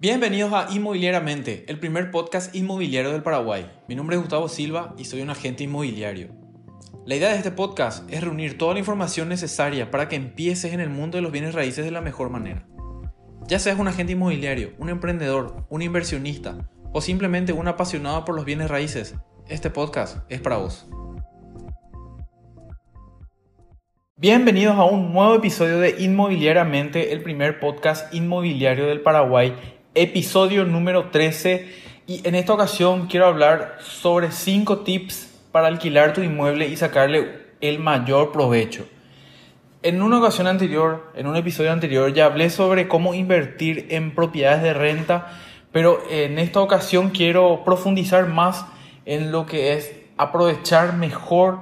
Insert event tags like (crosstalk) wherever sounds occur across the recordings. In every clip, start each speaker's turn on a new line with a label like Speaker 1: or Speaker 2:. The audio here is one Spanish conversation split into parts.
Speaker 1: Bienvenidos a Inmobiliariamente, el primer podcast inmobiliario del Paraguay. Mi nombre es Gustavo Silva y soy un agente inmobiliario. La idea de este podcast es reunir toda la información necesaria para que empieces en el mundo de los bienes raíces de la mejor manera. Ya seas un agente inmobiliario, un emprendedor, un inversionista o simplemente un apasionado por los bienes raíces, este podcast es para vos. Bienvenidos a un nuevo episodio de Inmobiliariamente, el primer podcast inmobiliario del Paraguay episodio número 13 y en esta ocasión quiero hablar sobre 5 tips para alquilar tu inmueble y sacarle el mayor provecho. En una ocasión anterior, en un episodio anterior, ya hablé sobre cómo invertir en propiedades de renta, pero en esta ocasión quiero profundizar más en lo que es aprovechar mejor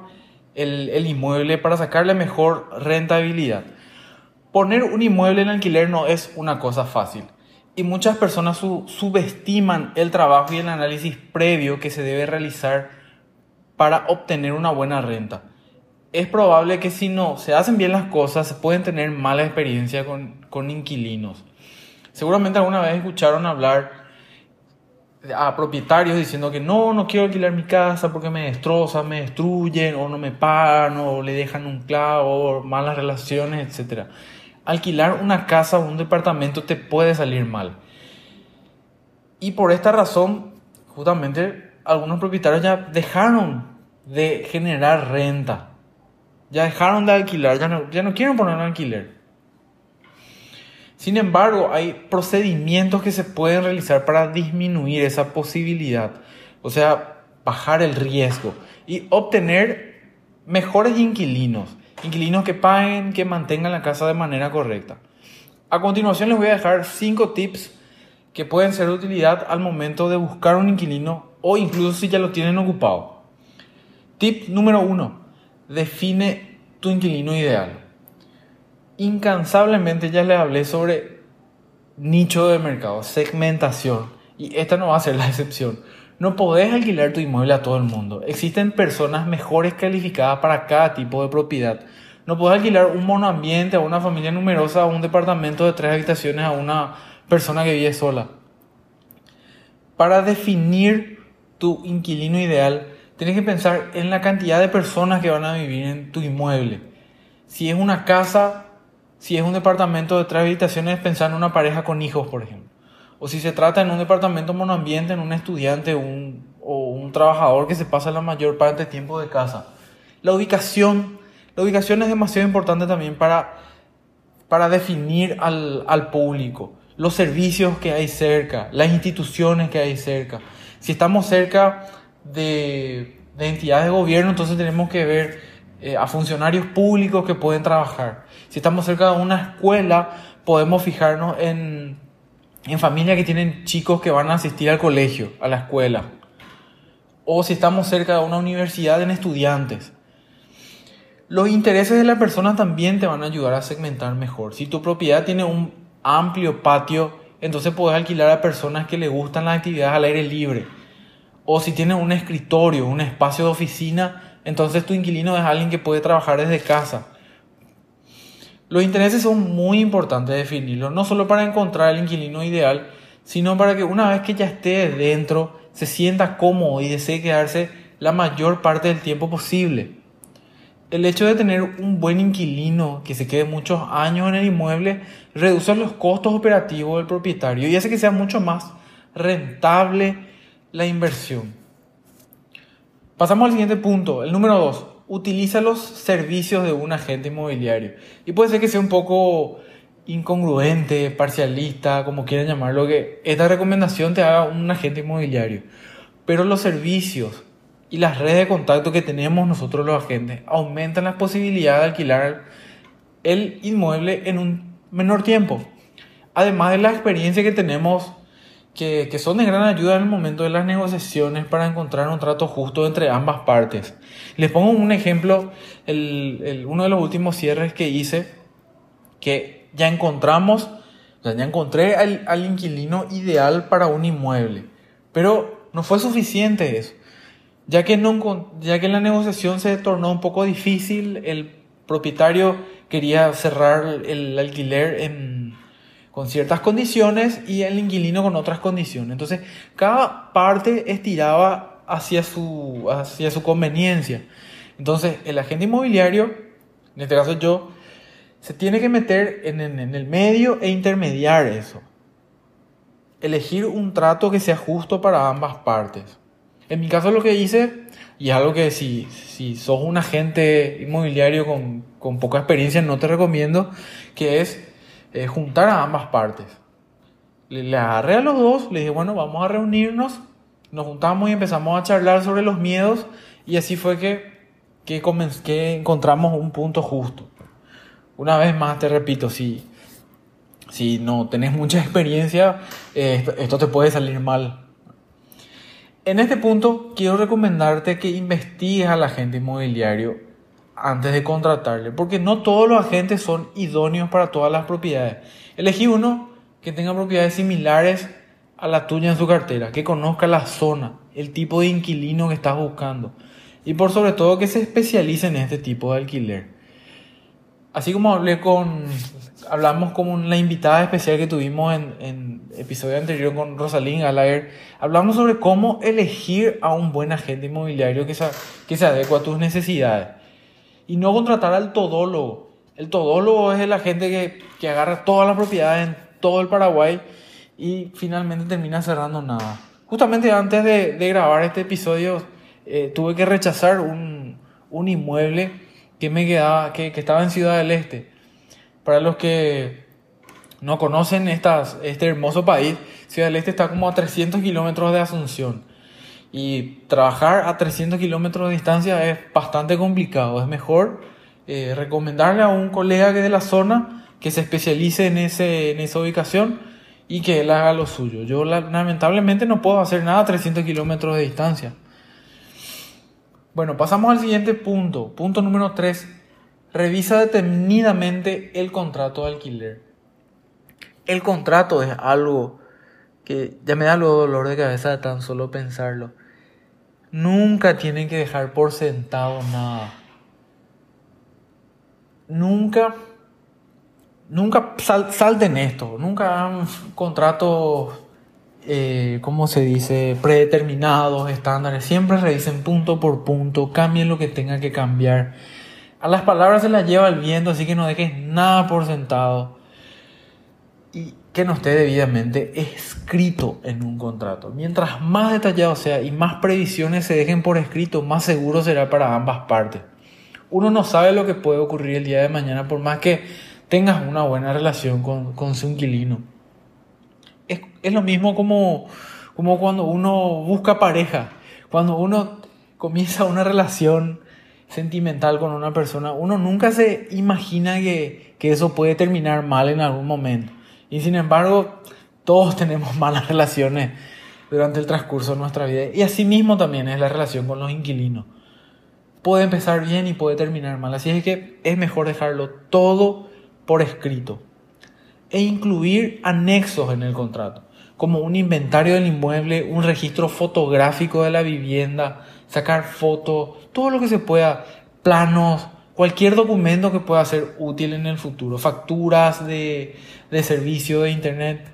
Speaker 1: el, el inmueble para sacarle mejor rentabilidad. Poner un inmueble en alquiler no es una cosa fácil y muchas personas subestiman el trabajo y el análisis previo que se debe realizar para obtener una buena renta. Es probable que si no se hacen bien las cosas, se pueden tener mala experiencia con, con inquilinos. Seguramente alguna vez escucharon hablar a propietarios diciendo que no, no quiero alquilar mi casa porque me destrozan, me destruyen, o no me pagan, o le dejan un clavo, malas relaciones, etc alquilar una casa o un departamento te puede salir mal. Y por esta razón, justamente, algunos propietarios ya dejaron de generar renta. Ya dejaron de alquilar, ya no, ya no quieren poner un alquiler. Sin embargo, hay procedimientos que se pueden realizar para disminuir esa posibilidad. O sea, bajar el riesgo y obtener mejores inquilinos inquilinos que paguen, que mantengan la casa de manera correcta. A continuación les voy a dejar 5 tips que pueden ser de utilidad al momento de buscar un inquilino o incluso si ya lo tienen ocupado. Tip número 1. Define tu inquilino ideal. Incansablemente ya les hablé sobre nicho de mercado, segmentación, y esta no va a ser la (laughs) excepción. No podés alquilar tu inmueble a todo el mundo. Existen personas mejores calificadas para cada tipo de propiedad. No podés alquilar un monoambiente a una familia numerosa, a un departamento de tres habitaciones a una persona que vive sola. Para definir tu inquilino ideal, tienes que pensar en la cantidad de personas que van a vivir en tu inmueble. Si es una casa, si es un departamento de tres habitaciones, pensar en una pareja con hijos, por ejemplo o si se trata en un departamento monoambiente, en un estudiante un, o un trabajador que se pasa la mayor parte del tiempo de casa. La ubicación, la ubicación es demasiado importante también para, para definir al, al público, los servicios que hay cerca, las instituciones que hay cerca. Si estamos cerca de, de entidades de gobierno, entonces tenemos que ver eh, a funcionarios públicos que pueden trabajar. Si estamos cerca de una escuela, podemos fijarnos en en familias que tienen chicos que van a asistir al colegio, a la escuela. O si estamos cerca de una universidad en estudiantes. Los intereses de la persona también te van a ayudar a segmentar mejor. Si tu propiedad tiene un amplio patio, entonces puedes alquilar a personas que le gustan las actividades al aire libre. O si tiene un escritorio, un espacio de oficina, entonces tu inquilino es alguien que puede trabajar desde casa. Los intereses son muy importantes definirlos, no solo para encontrar el inquilino ideal, sino para que una vez que ya esté dentro, se sienta cómodo y desee quedarse la mayor parte del tiempo posible. El hecho de tener un buen inquilino que se quede muchos años en el inmueble reduce los costos operativos del propietario y hace que sea mucho más rentable la inversión. Pasamos al siguiente punto, el número 2 utiliza los servicios de un agente inmobiliario. Y puede ser que sea un poco incongruente, parcialista, como quieran llamarlo, que esta recomendación te haga un agente inmobiliario. Pero los servicios y las redes de contacto que tenemos nosotros los agentes aumentan las posibilidades de alquilar el inmueble en un menor tiempo. Además de la experiencia que tenemos que, son de gran ayuda en el momento de las negociaciones para encontrar un trato justo entre ambas partes. Les pongo un ejemplo, uno de los últimos cierres que hice, que ya encontramos, ya encontré al, al inquilino ideal para un inmueble, pero no fue suficiente eso. Ya que, no, ya que la negociación se tornó un poco difícil, el propietario quería cerrar el alquiler en con ciertas condiciones y el inquilino con otras condiciones. Entonces, cada parte estiraba hacia su, hacia su conveniencia. Entonces, el agente inmobiliario, en este caso yo, se tiene que meter en, en el medio e intermediar eso. Elegir un trato que sea justo para ambas partes. En mi caso lo que hice, y es algo que si, si sos un agente inmobiliario con, con poca experiencia no te recomiendo, que es eh, juntar a ambas partes. Le, agarré a los dos, le dije, bueno, vamos a reunirnos, nos juntamos y empezamos a charlar sobre los miedos y así fue que, que, que encontramos un punto justo. Una vez más te repito, si, si no tenés mucha experiencia, eh, esto, te puede salir mal. En este punto quiero recomendarte que investigues al agente inmobiliario antes de contratarle, porque no todos los agentes son idóneos para todas las propiedades. Elegí uno que tenga propiedades similares a la tuya en su cartera, que conozca la zona, el tipo de inquilino que estás buscando y por sobre todo que se especialice en este tipo de alquiler. Así como hablé con, hablamos con la invitada especial que tuvimos en, en episodio anterior con Rosalind Gallagher, hablamos sobre cómo elegir a un buen agente inmobiliario que se, que se adecua a tus necesidades y no contratar al todólogo. El todólogo es el agente que, que agarra todas las propiedades en todo el Paraguay y finalmente termina cerrando nada. Justamente antes de, de grabar este episodio eh, tuve que rechazar un, un, inmueble que me quedaba, que, que, estaba en Ciudad del Este. Para los que no conocen este hermoso país, Ciudad del Este está como a 300 kilómetros de Asunción. Y trabajar a 300 kilómetros de distancia es bastante complicado. Es mejor eh, recomendarle a un colega que de la zona que se especialice en, ese, en esa ubicación y que él haga lo suyo. Yo lamentablemente no puedo hacer nada a 300 kilómetros de distancia. Bueno, pasamos al siguiente punto. Punto número 3. Revisa detenidamente el contrato de alquiler. El contrato es algo que ya me da lo dolor de cabeza de tan solo pensarlo. Nunca tienen que dejar por sentado nada. Nunca, nunca salten esto. Nunca hagan contratos, eh, ¿cómo se dice? Predeterminados, estándares. Siempre revisen punto por punto. Cambien lo que tenga que cambiar. A las palabras se las lleva el viento, así que no dejes nada por sentado. Y que no esté debidamente escrito en un contrato. Mientras más detallado sea y más previsiones se dejen por escrito, más seguro será para ambas partes. Uno no sabe lo que puede ocurrir el día de mañana por más que tengas una buena relación con, con su inquilino. Es, es, lo mismo como, como cuando uno busca pareja, cuando uno comienza una relación sentimental con una persona, uno nunca se imagina que, que eso puede terminar mal en algún momento. Y sin embargo, todos (laughs) tenemos malas relaciones durante el transcurso de nuestra vida. Y así mismo también es la relación con los inquilinos. Puede empezar bien y puede terminar mal. Así es que es mejor dejarlo todo por escrito. E incluir anexos en el contrato, como un inventario del inmueble, un registro fotográfico de la vivienda, sacar fotos, todo lo que se pueda, planos, cualquier documento que pueda ser útil en el futuro, facturas de, de servicio de internet,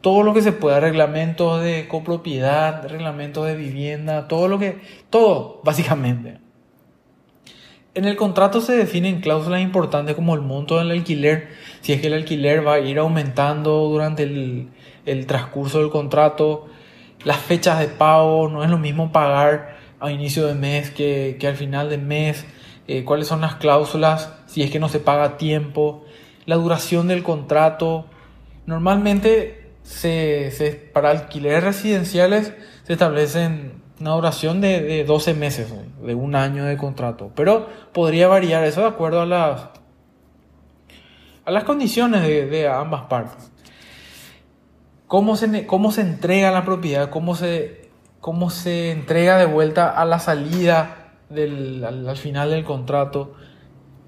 Speaker 1: todo lo que se pueda, reglamentos de copropiedad, reglamentos de vivienda, todo lo que, todo, básicamente. En el contrato se definen cláusulas importantes como el monto del alquiler, si es que el alquiler va a ir aumentando durante el, el transcurso del contrato, las fechas de pago, no es lo mismo pagar a inicio de mes que, que al final de mes, eh, cuáles son las cláusulas, si es que no se paga a tiempo, la duración del contrato. Normalmente se, se, para alquileres residenciales se establecen una duración de, de 12 meses, de un año de contrato, pero podría variar eso de acuerdo a las, a las condiciones de, de ambas partes. ¿Cómo se, cómo se entrega la propiedad? ¿Cómo se, cómo se entrega de vuelta a la salida al, final del contrato,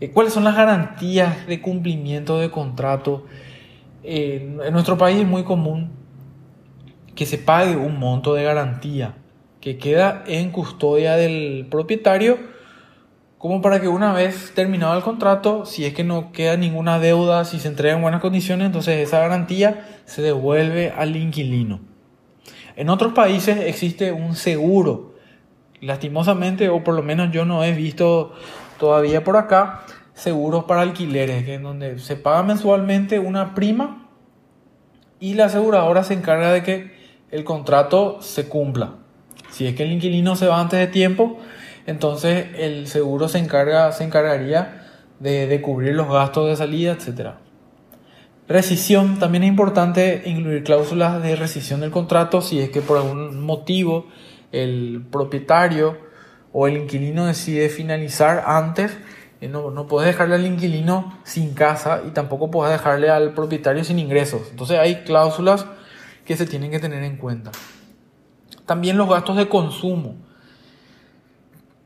Speaker 1: eh, cuáles son las garantías de cumplimiento de contrato. en nuestro país es muy común que se pague un monto de garantía que queda en custodia del propietario como para que una vez terminado el contrato, si es que no queda ninguna deuda, si se entrega en buenas condiciones, entonces esa garantía se devuelve al inquilino. En otros países existe un seguro. Lastimosamente, o por lo menos yo no he visto todavía por acá, seguros para alquileres, en donde se paga mensualmente una prima y la aseguradora se encarga de que el contrato se cumpla. Si es que el inquilino se va antes de tiempo, entonces el seguro se, encarga, se encargaría de, de cubrir los gastos de salida, etc. Rescisión, también es importante incluir cláusulas de rescisión del contrato si es que por algún motivo el propietario o el inquilino decide finalizar antes. Eh, no, no puedes dejarle al inquilino sin casa y tampoco puedes dejarle al propietario sin ingresos. Entonces hay cláusulas que se tienen que tener en cuenta. También los gastos de consumo.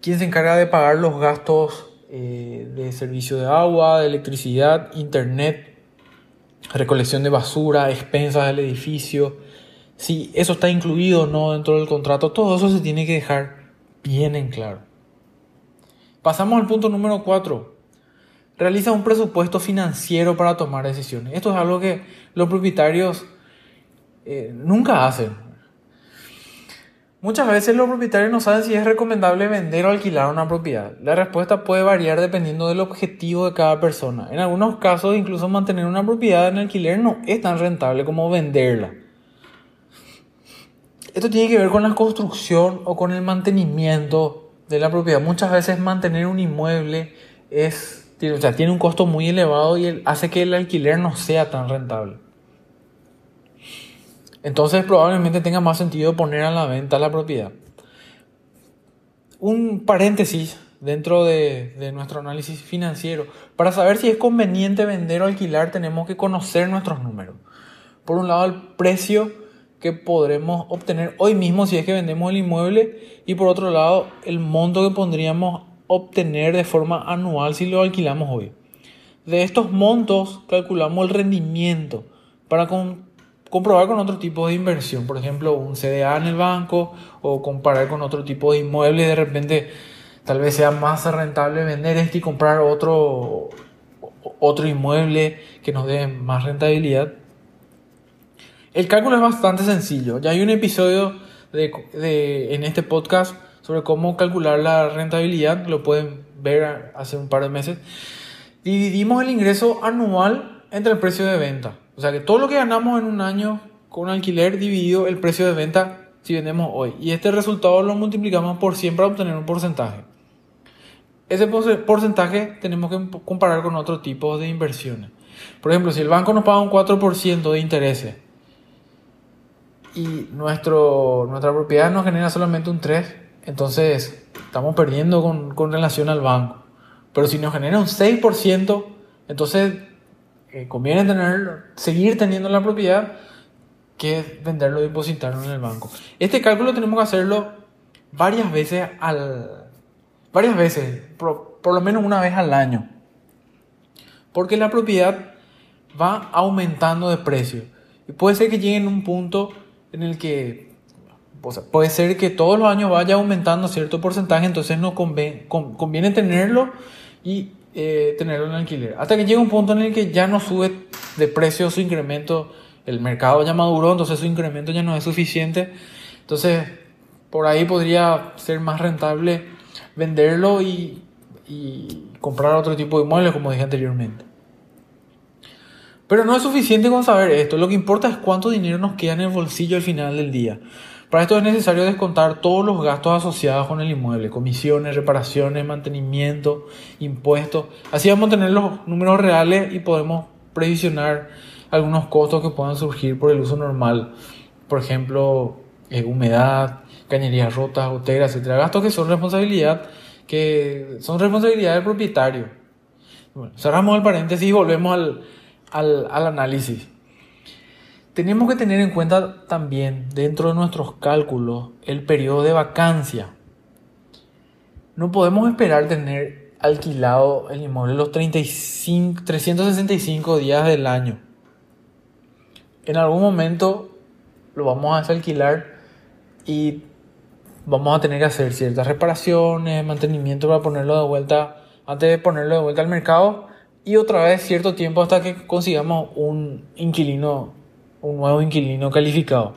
Speaker 1: ¿Quién se encarga de pagar los gastos eh, de servicio de agua, de electricidad, internet, recolección de basura, expensas del edificio? Si eso está incluido o no dentro del contrato, todo eso se tiene que dejar bien en claro. Pasamos al punto número 4. Realiza un presupuesto financiero para tomar decisiones. Esto es algo que los propietarios eh, nunca hacen. Muchas veces los propietarios no saben si es recomendable vender o alquilar una propiedad. La respuesta puede variar dependiendo del objetivo de cada persona. En algunos casos, incluso mantener una propiedad en alquiler no es tan rentable como venderla. Esto tiene que ver con la construcción o con el mantenimiento de la propiedad. Muchas veces mantener un inmueble es, o sea, tiene un costo muy elevado y hace que el alquiler no sea tan rentable. Entonces probablemente tenga más sentido poner a la venta la propiedad. Un paréntesis dentro de, de, nuestro análisis financiero. Para saber si es conveniente vender o alquilar tenemos que conocer nuestros números. Por un lado el precio que podremos obtener hoy mismo si es que vendemos el inmueble y por otro lado el monto que podríamos obtener de forma anual si lo alquilamos hoy. De estos montos calculamos el rendimiento para comprobar con otro tipo de inversión, por ejemplo, un CDA en el banco o comparar con otro tipo de inmueble, de repente tal vez sea más rentable vender este y comprar otro, otro inmueble que nos dé más rentabilidad. El cálculo es bastante sencillo. Ya hay un episodio de, en este podcast sobre cómo calcular la rentabilidad, lo pueden ver hace un par de meses. Dividimos el ingreso anual entre el precio de venta. O sea que todo lo que ganamos en un año con alquiler dividido el precio de venta si vendemos hoy. Y este resultado lo multiplicamos por 100 para obtener un porcentaje. Ese porcentaje tenemos que comparar con otro tipo de inversiones. Por ejemplo, si el banco nos paga un 4% de intereses y nuestro, nuestra propiedad nos genera solamente un 3%, entonces estamos perdiendo con, con relación al banco. Pero si nos genera un 6%, entonces eh, conviene tener, seguir teniendo la propiedad que venderlo y depositarlo en el banco. Este cálculo tenemos que hacerlo varias veces al varias veces, por, lo menos una vez al año. Porque la propiedad va aumentando de precio. Y puede ser que llegue en un punto en el que puede ser que todos los años vaya aumentando cierto porcentaje, entonces no conviene, conviene tenerlo y eh, tenerlo en alquiler. Hasta que llega un punto en el que ya no sube de precio su incremento, el mercado ya maduró, entonces su incremento ya no es suficiente. Entonces, por ahí podría ser más rentable venderlo y, y comprar otro tipo de inmuebles, como dije anteriormente. Pero no es suficiente con saber esto, lo que importa es cuánto dinero nos queda en el bolsillo al final del día. Para esto es necesario descontar todos los gastos asociados con el inmueble, comisiones, reparaciones, mantenimiento, impuestos. Así vamos a tener los números reales y podemos previsionar algunos costos que puedan surgir por el uso normal. Por ejemplo, eh, humedad, cañerías rotas, goteras, etcétera. Gastos que son responsabilidad, que son responsabilidad del propietario. Cerramos el paréntesis y volvemos al, al, al análisis. Tenemos que tener en cuenta también dentro de nuestros cálculos el periodo de vacancia. No podemos esperar tener alquilado el inmueble los 35, 365 días del año. En algún momento lo vamos a alquilar y vamos a tener que hacer ciertas reparaciones, mantenimiento para ponerlo de vuelta, antes de ponerlo de vuelta al mercado y otra vez cierto tiempo hasta que consigamos un inquilino, un nuevo inquilino calificado.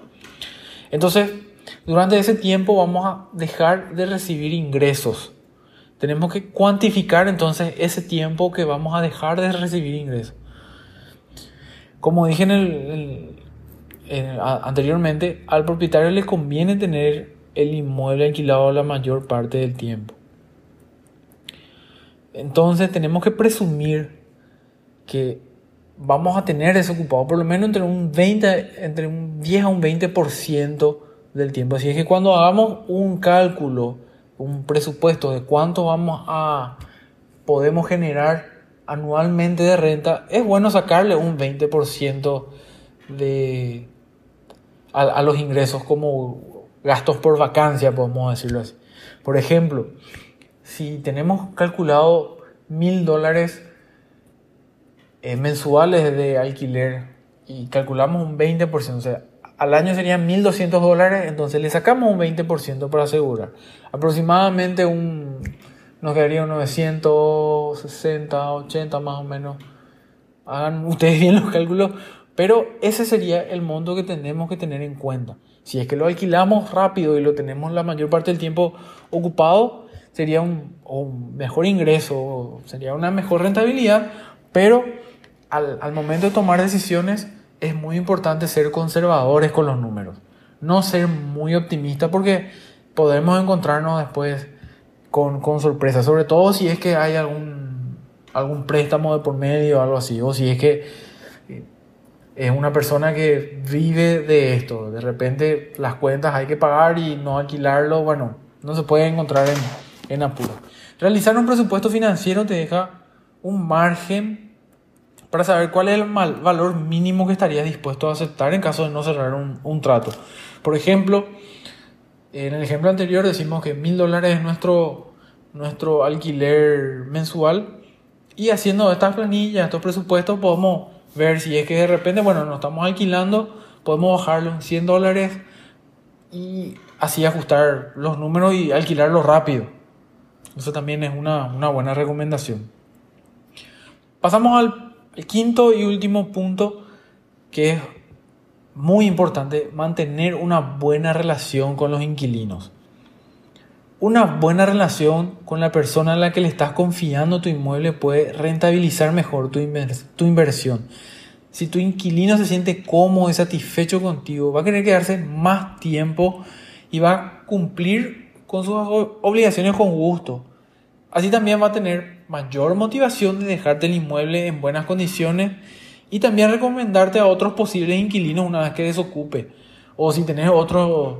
Speaker 1: Entonces, durante ese tiempo vamos a dejar de recibir ingresos. Tenemos que cuantificar entonces ese tiempo que vamos a dejar de recibir ingresos. Como dije en el, anteriormente, al propietario le conviene tener el inmueble alquilado la mayor parte del tiempo. Entonces tenemos que presumir que vamos a tener desocupado por lo menos entre un 20, entre un 10 a un 20% del tiempo. Así es que cuando hagamos un cálculo, un presupuesto de cuánto vamos a podemos generar anualmente de renta, es bueno sacarle un 20% de a, a los ingresos como gastos por vacancia, podemos decirlo así. Por ejemplo, si tenemos calculado mil dólares eh, mensuales de alquiler y calculamos un 20%, o sea, al año serían 1.200 dólares, entonces le sacamos un 20% para asegurar. Aproximadamente un, nos quedaría unos 960, 80 más o menos. Hagan ustedes bien los cálculos, pero ese sería el monto que tenemos que tener en cuenta. Si es que lo alquilamos rápido y lo tenemos la mayor parte del tiempo ocupado, sería un, un mejor ingreso, sería una mejor rentabilidad, pero al, al momento de tomar decisiones es muy importante ser conservadores con los números. No ser muy optimistas porque podemos encontrarnos después con, con sorpresas, sobre todo si es que hay algún, algún préstamo de por medio o algo así, o si es que eh, es una persona que vive de esto, de repente las cuentas hay que pagar y no alquilarlo, bueno, no se puede encontrar en, en apuro. Realizar un presupuesto financiero te deja un margen para saber cuál es el valor mínimo que estarías dispuesto a aceptar en caso de no cerrar un, trato. Por ejemplo, en el ejemplo anterior decimos que mil dólares es nuestro, nuestro alquiler mensual y haciendo estas planillas, estos presupuestos, podemos ver si es que de repente, bueno, nos estamos alquilando, podemos bajarlo en 100 dólares y así ajustar los números y alquilarlo rápido. Eso también es una, una buena recomendación. Pasamos al el quinto y último punto que es muy importante, mantener una buena relación con los inquilinos. Una buena relación con la persona a la que le estás confiando tu inmueble puede rentabilizar mejor tu, tu inversión. Si tu inquilino se siente cómodo y satisfecho contigo, va a querer quedarse más tiempo y va a cumplir con sus obligaciones con gusto. Así también va a tener mayor motivación de dejarte el inmueble en buenas condiciones y también recomendarte a otros posibles inquilinos una vez que desocupe. O si tenés otros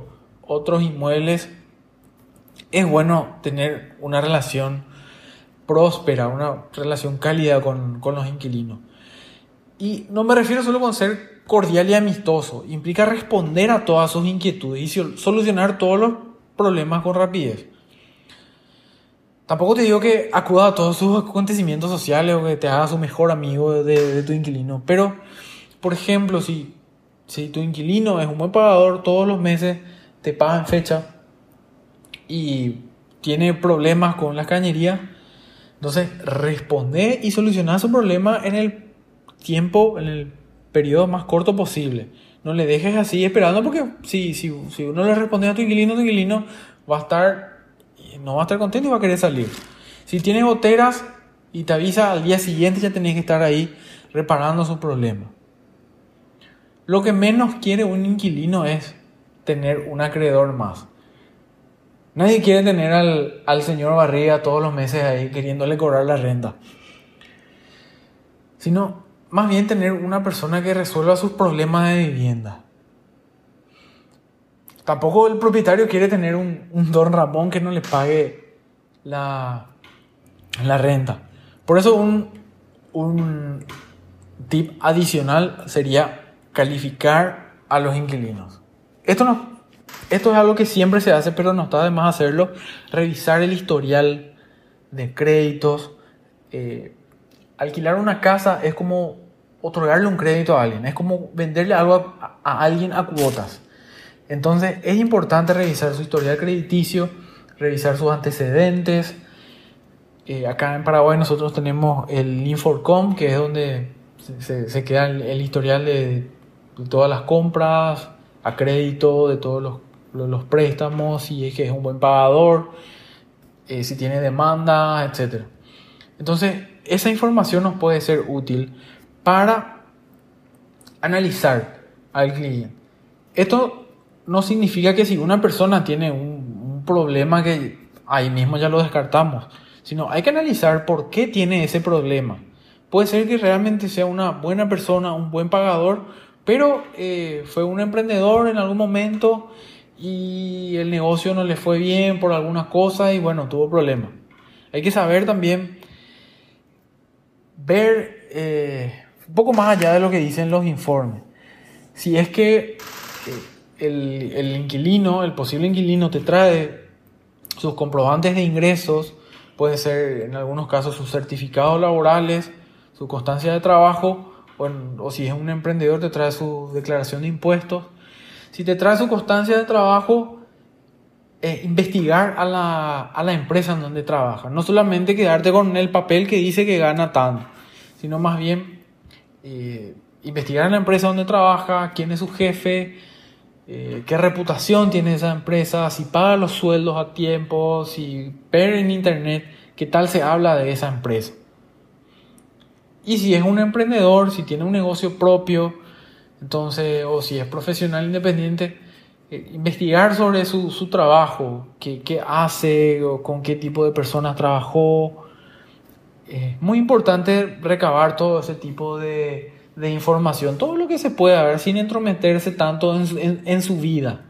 Speaker 1: otros inmuebles, es bueno tener una relación próspera, una relación cálida con, con los inquilinos. Y no me refiero solo con ser cordial y amistoso, implica responder a todas sus inquietudes y solucionar todos los problemas con rapidez. Tampoco te digo que acuda a todos sus acontecimientos sociales o que te hagas su mejor amigo de, tu inquilino. Pero, por ejemplo, si, si tu inquilino es un buen pagador, todos los meses te paga en fecha y tiene problemas con la cañería, entonces responde y soluciona su problema en el tiempo, en el periodo más corto posible. No le dejes así esperando porque si, si, si uno le responde a tu inquilino, tu inquilino va a estar no va a estar contento y va a querer salir. Si tienes goteras y te avisa al día siguiente, ya tenés que estar ahí reparando su problema. Lo que menos quiere un inquilino es tener un acreedor más. Nadie quiere tener al, al señor Barriga todos los meses ahí queriéndole cobrar la renta. Sino más bien tener una persona que resuelva sus problemas de vivienda. Tampoco el propietario quiere tener un, don Ramón que no le pague la, la renta. Por eso un, un tip adicional sería calificar a los inquilinos. Esto, no, esto es algo que siempre se hace, pero no está de más hacerlo. Revisar el historial de créditos. Eh, alquilar una casa es como otorgarle un crédito a alguien, es como venderle algo a alguien a cuotas. Entonces es importante revisar su historial crediticio, revisar sus antecedentes. Eh, acá en Paraguay nosotros tenemos el Inforcom, que es donde se, queda el, historial de, todas las compras, a crédito, de todos los, préstamos, si es que es un buen pagador, eh, si tiene demanda, etc. Entonces, esa información nos puede ser útil para analizar al cliente. Esto no significa que si una persona tiene un, problema que ahí mismo ya lo descartamos, sino hay que analizar por qué tiene ese problema. Puede ser que realmente sea una buena persona, un buen pagador, pero eh, fue un emprendedor en algún momento y el negocio no le fue bien por alguna cosa y bueno, tuvo problemas. Hay que saber también ver eh, un poco más allá de lo que dicen los informes. Si es que eh, el, inquilino, el posible inquilino te trae sus comprobantes de ingresos, puede ser en algunos casos sus certificados laborales, su constancia de trabajo, o, si es un emprendedor te trae su declaración de impuestos. Si te trae su constancia de trabajo, eh, investigar a la, a empresa en donde trabaja. No solamente quedarte con el papel que dice que gana tanto, sino más bien eh, investigar en la empresa donde trabaja, quién es su jefe, eh, qué reputación tiene esa empresa, si paga los sueldos a tiempo, si ver en internet qué tal se habla de esa empresa. Y si es un emprendedor, si tiene un negocio propio, entonces, o si es profesional independiente, eh, investigar sobre su, su trabajo, qué, qué, hace, o con qué tipo de personas trabajó. Es muy importante recabar todo ese tipo de, de información, todo lo que se pueda ver sin entrometerse tanto en, su vida.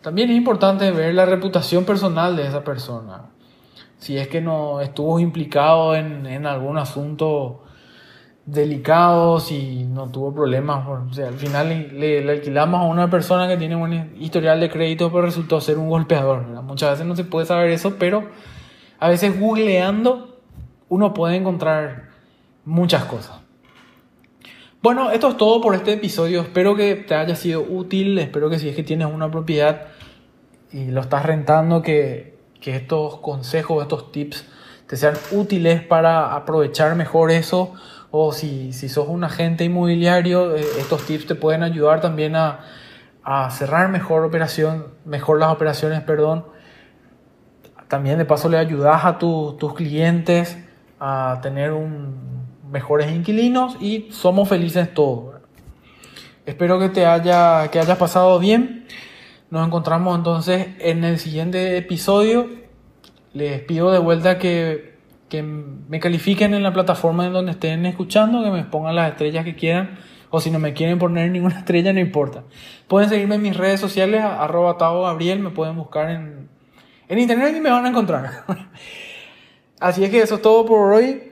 Speaker 1: También es importante ver la reputación personal de esa persona. Si es que no estuvo implicado en, algún asunto delicado, si no tuvo problemas, o sea, al final le, alquilamos a una persona que tiene un historial de crédito, pero resultó ser un golpeador. Muchas veces no se puede saber eso, pero a veces googleando uno puede encontrar muchas cosas. Bueno, esto es todo por este episodio. Espero que te haya sido útil. Espero que si es que tienes una propiedad y lo estás rentando, que, estos consejos, estos tips te sean útiles para aprovechar mejor eso. O si, si sos un agente inmobiliario, eh, estos tips te pueden ayudar también a, cerrar mejor operación, mejor las operaciones, perdón. También de paso le ayudas a tus clientes a tener un mejores inquilinos y somos felices todos. Espero que te haya, que hayas pasado bien. Nos encontramos entonces en el siguiente episodio. Les pido de vuelta que, que me califiquen en la plataforma en donde estén escuchando, que me pongan las estrellas que quieran. O si no me quieren poner (laughs) ninguna estrella, no importa. Pueden seguirme en mis redes sociales, arroba Gabriel, me pueden buscar en, en internet y me van a encontrar. (laughs) Así es que eso es todo por hoy.